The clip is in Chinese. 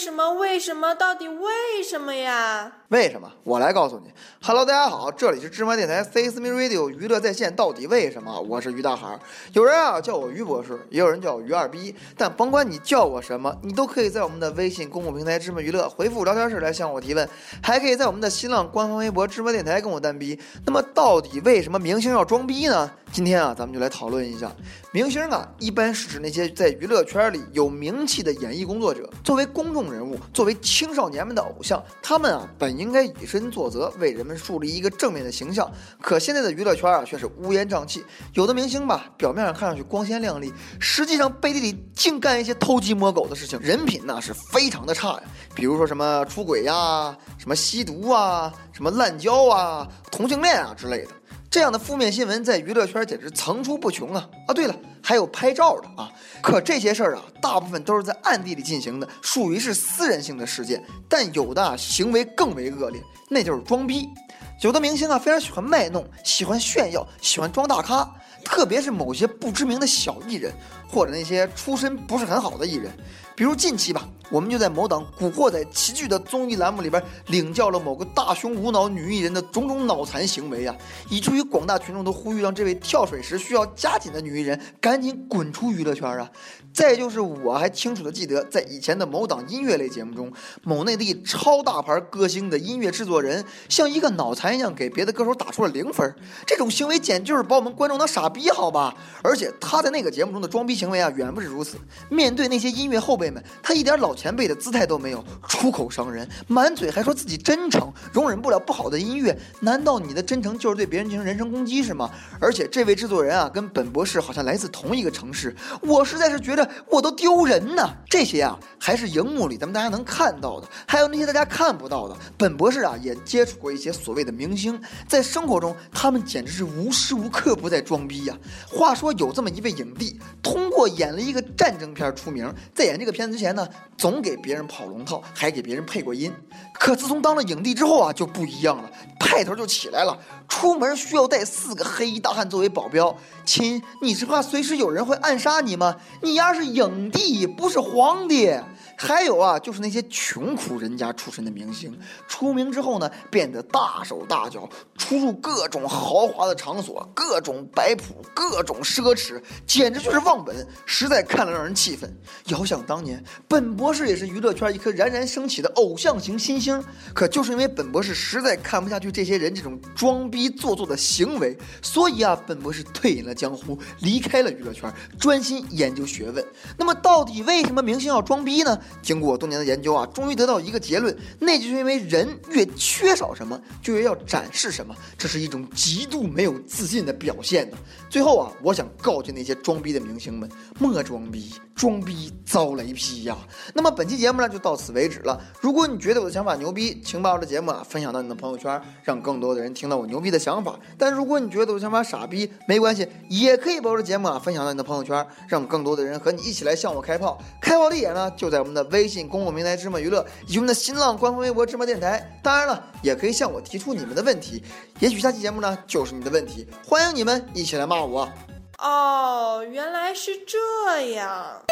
什么？为什么？到底为什么呀？为什么？我来告诉你。Hello，大家好，这里是芝麻电台，CSME Radio 娱乐在线。到底为什么？我是于大海。有人啊叫我于博士，也有人叫我于二逼。但甭管你叫我什么，你都可以在我们的微信公共平台芝麻娱乐回复聊天室来向我提问，还可以在我们的新浪官方微博芝麻电台跟我单逼。那么到底为什么明星要装逼呢？今天啊，咱们就来讨论一下。明星啊，一般是指那些在娱乐圈里有名气的演艺工作者。作为公众人物，作为青少年们的偶像，他们啊本应该以身作则，为人们树立一个正面的形象。可现在的娱乐圈啊，却是乌烟瘴气。有的明星吧，表面上看上去光鲜亮丽，实际上背地里净干一些偷鸡摸狗的事情，人品呢是非常的差呀。比如说什么出轨呀，什么吸毒啊，什么滥交啊，同性恋啊之类的。这样的负面新闻在娱乐圈简直层出不穷啊！啊，对了，还有拍照的啊。可这些事儿啊，大部分都是在暗地里进行的，属于是私人性的事件。但有的啊行为更为恶劣，那就是装逼。有的明星啊，非常喜欢卖弄，喜欢炫耀，喜欢装大咖。特别是某些不知名的小艺人，或者那些出身不是很好的艺人。比如近期吧，我们就在某档《古惑仔》齐聚的综艺栏目里边领教了某个大胸无脑女艺人的种种脑残行为啊，以至于广大群众都呼吁让这位跳水时需要加紧的女艺人赶紧滚出娱乐圈啊！再就是我还清楚的记得，在以前的某档音乐类节目中，某内地超大牌歌星的音乐制作人像一个脑残一样给别的歌手打出了零分，这种行为简直就是把我们观众当傻逼好吧？而且他在那个节目中的装逼行为啊，远不止如此。面对那些音乐后辈们。他一点老前辈的姿态都没有，出口伤人，满嘴还说自己真诚，容忍不了不好的音乐。难道你的真诚就是对别人进行人身攻击是吗？而且这位制作人啊，跟本博士好像来自同一个城市，我实在是觉得我都丢人呢。这些啊，还是荧幕里咱们大家能看到的，还有那些大家看不到的。本博士啊，也接触过一些所谓的明星，在生活中他们简直是无时无刻不在装逼呀。话说有这么一位影帝，通过演了一个战争片出名，在演这个片。子之前呢，总给别人跑龙套，还给别人配过音。可自从当了影帝之后啊，就不一样了，派头就起来了。出门需要带四个黑衣大汉作为保镖。亲，你是怕随时有人会暗杀你吗？你丫是影帝，不是皇帝。还有啊，就是那些穷苦人家出身的明星，出名之后呢，变得大手大脚，出入各种豪华的场所，各种摆谱，各种奢侈，简直就是忘本，实在看了让人气愤。遥想当年，本博士也是娱乐圈一颗冉冉升起的偶像型新星，可就是因为本博士实在看不下去这些人这种装逼做作的行为，所以啊，本博士退隐了江湖，离开了娱乐圈，专心研究学问。那么，到底为什么明星要装逼呢？经过多年的研究啊，终于得到一个结论，那就是因为人越缺少什么，就越要展示什么，这是一种极度没有自信的表现呢。最后啊，我想告诫那些装逼的明星们，莫装逼，装逼遭雷劈呀。那么本期节目呢，就到此为止了。如果你觉得我的想法牛逼，请把我的节目啊分享到你的朋友圈，让更多的人听到我牛逼的想法。但如果你觉得我的想法傻逼，没关系，也可以把我的节目啊分享到你的朋友圈，让更多的人和你一起来向我开炮。开炮地点呢，就在我们的。微信公共平台“芝麻娱乐”以及我们的新浪官方微博“芝麻电台”，当然了，也可以向我提出你们的问题，也许下期节目呢就是你的问题，欢迎你们一起来骂我。哦，原来是这样。